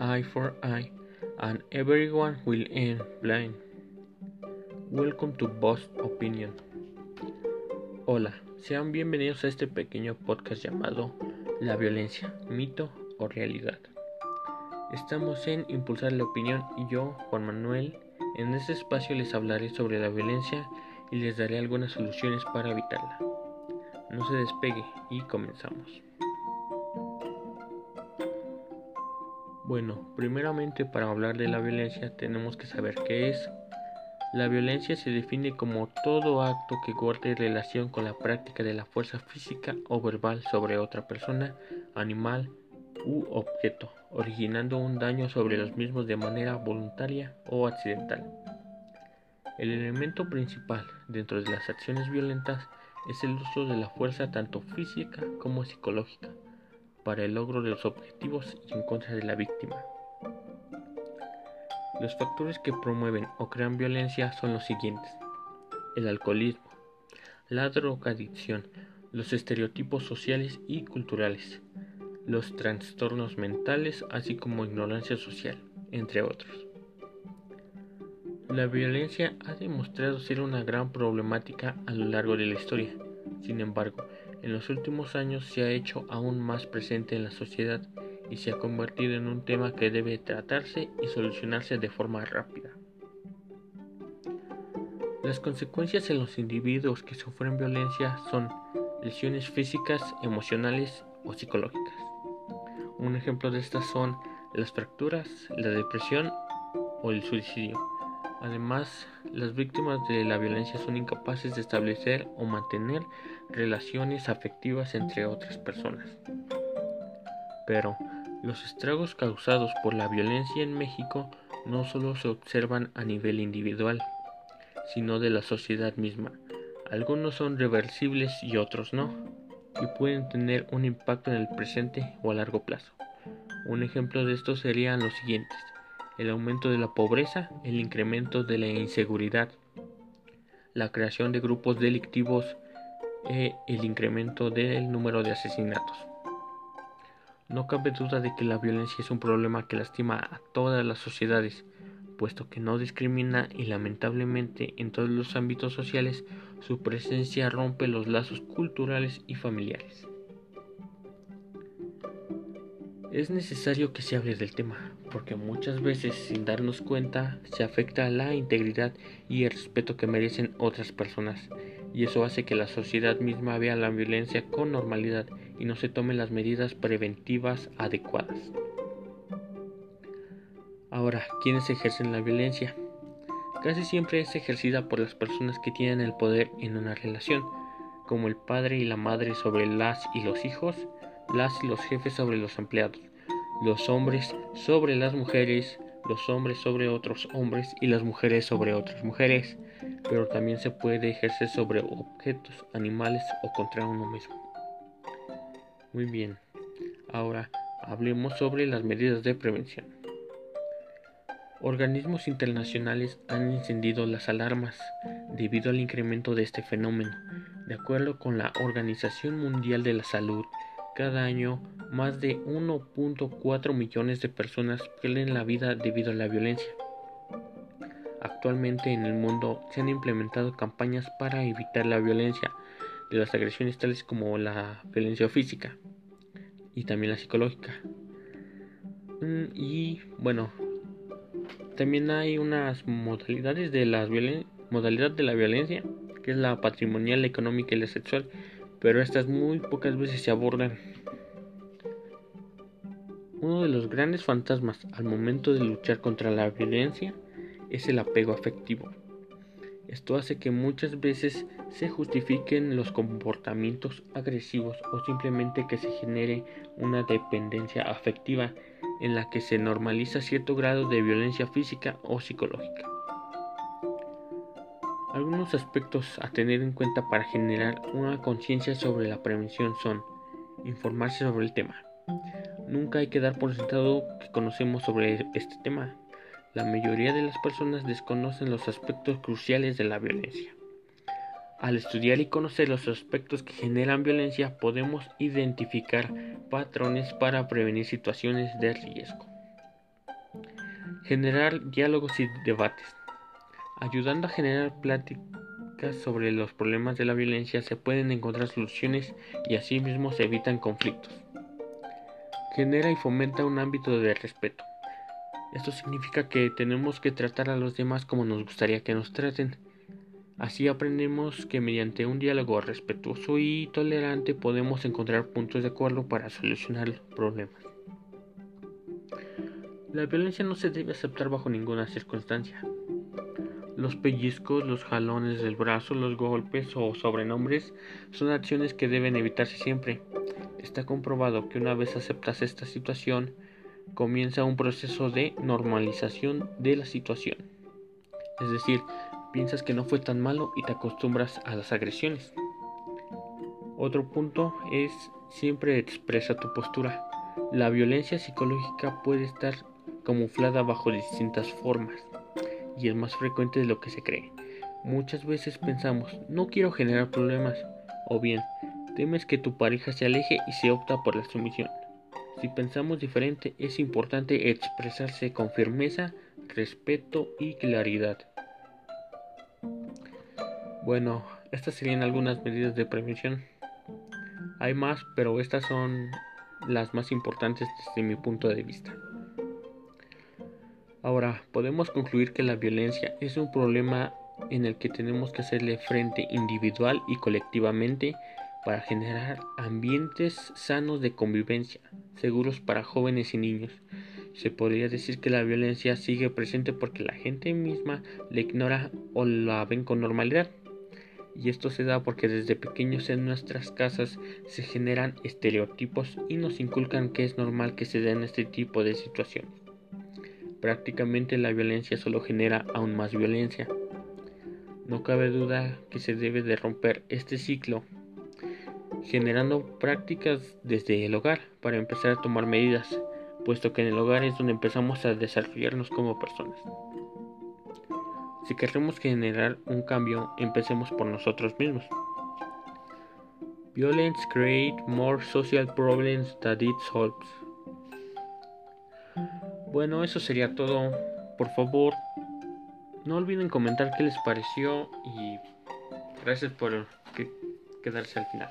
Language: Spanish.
eye for eye, and everyone will end blind. Welcome to Boss Opinion. Hola, sean bienvenidos a este pequeño podcast llamado La violencia, mito o realidad. Estamos en Impulsar la Opinión y yo, Juan Manuel, en este espacio les hablaré sobre la violencia y les daré algunas soluciones para evitarla. No se despegue y comenzamos. Bueno, primeramente para hablar de la violencia tenemos que saber qué es. La violencia se define como todo acto que guarde relación con la práctica de la fuerza física o verbal sobre otra persona, animal u objeto, originando un daño sobre los mismos de manera voluntaria o accidental. El elemento principal dentro de las acciones violentas es el uso de la fuerza tanto física como psicológica para el logro de los objetivos y en contra de la víctima. Los factores que promueven o crean violencia son los siguientes. El alcoholismo, la drogadicción, los estereotipos sociales y culturales, los trastornos mentales, así como ignorancia social, entre otros. La violencia ha demostrado ser una gran problemática a lo largo de la historia. Sin embargo, en los últimos años se ha hecho aún más presente en la sociedad y se ha convertido en un tema que debe tratarse y solucionarse de forma rápida. Las consecuencias en los individuos que sufren violencia son lesiones físicas, emocionales o psicológicas. Un ejemplo de estas son las fracturas, la depresión o el suicidio. Además, las víctimas de la violencia son incapaces de establecer o mantener relaciones afectivas entre otras personas. Pero los estragos causados por la violencia en México no solo se observan a nivel individual, sino de la sociedad misma. Algunos son reversibles y otros no, y pueden tener un impacto en el presente o a largo plazo. Un ejemplo de esto serían los siguientes el aumento de la pobreza, el incremento de la inseguridad, la creación de grupos delictivos e el incremento del número de asesinatos. No cabe duda de que la violencia es un problema que lastima a todas las sociedades, puesto que no discrimina y lamentablemente en todos los ámbitos sociales su presencia rompe los lazos culturales y familiares. Es necesario que se hable del tema, porque muchas veces sin darnos cuenta se afecta la integridad y el respeto que merecen otras personas, y eso hace que la sociedad misma vea la violencia con normalidad y no se tomen las medidas preventivas adecuadas. Ahora, ¿quiénes ejercen la violencia? Casi siempre es ejercida por las personas que tienen el poder en una relación, como el padre y la madre sobre las y los hijos, las y los jefes sobre los empleados, los hombres sobre las mujeres, los hombres sobre otros hombres y las mujeres sobre otras mujeres, pero también se puede ejercer sobre objetos, animales o contra uno mismo. Muy bien, ahora hablemos sobre las medidas de prevención. Organismos internacionales han encendido las alarmas debido al incremento de este fenómeno. De acuerdo con la Organización Mundial de la Salud, cada año, más de 1.4 millones de personas pierden la vida debido a la violencia. Actualmente en el mundo se han implementado campañas para evitar la violencia de las agresiones tales como la violencia física y también la psicológica. Mm, y bueno, también hay unas modalidades de modalidad de la violencia, que es la patrimonial, la económica y la sexual, pero estas muy pocas veces se abordan. Uno de los grandes fantasmas al momento de luchar contra la violencia es el apego afectivo. Esto hace que muchas veces se justifiquen los comportamientos agresivos o simplemente que se genere una dependencia afectiva en la que se normaliza cierto grado de violencia física o psicológica. Algunos aspectos a tener en cuenta para generar una conciencia sobre la prevención son informarse sobre el tema. Nunca hay que dar por sentado que conocemos sobre este tema. La mayoría de las personas desconocen los aspectos cruciales de la violencia. Al estudiar y conocer los aspectos que generan violencia podemos identificar patrones para prevenir situaciones de riesgo. Generar diálogos y debates. Ayudando a generar pláticas sobre los problemas de la violencia se pueden encontrar soluciones y asimismo se evitan conflictos. Genera y fomenta un ámbito de respeto. Esto significa que tenemos que tratar a los demás como nos gustaría que nos traten. Así aprendemos que mediante un diálogo respetuoso y tolerante podemos encontrar puntos de acuerdo para solucionar problemas. La violencia no se debe aceptar bajo ninguna circunstancia. Los pellizcos, los jalones del brazo, los golpes o sobrenombres son acciones que deben evitarse siempre. Está comprobado que una vez aceptas esta situación, comienza un proceso de normalización de la situación. Es decir, piensas que no fue tan malo y te acostumbras a las agresiones. Otro punto es siempre expresa tu postura. La violencia psicológica puede estar camuflada bajo distintas formas y es más frecuente de lo que se cree. Muchas veces pensamos, no quiero generar problemas, o bien, temes que tu pareja se aleje y se opta por la sumisión. Si pensamos diferente, es importante expresarse con firmeza, respeto y claridad. Bueno, estas serían algunas medidas de prevención. Hay más, pero estas son las más importantes desde mi punto de vista. Ahora, podemos concluir que la violencia es un problema en el que tenemos que hacerle frente individual y colectivamente para generar ambientes sanos de convivencia, seguros para jóvenes y niños. Se podría decir que la violencia sigue presente porque la gente misma la ignora o la ven con normalidad. Y esto se da porque desde pequeños en nuestras casas se generan estereotipos y nos inculcan que es normal que se den este tipo de situaciones. Prácticamente la violencia solo genera aún más violencia. No cabe duda que se debe de romper este ciclo generando prácticas desde el hogar para empezar a tomar medidas, puesto que en el hogar es donde empezamos a desarrollarnos como personas. Si queremos generar un cambio, empecemos por nosotros mismos. Violence create more social problems than it solves. Bueno, eso sería todo. Por favor, no olviden comentar qué les pareció y gracias por quedarse al final.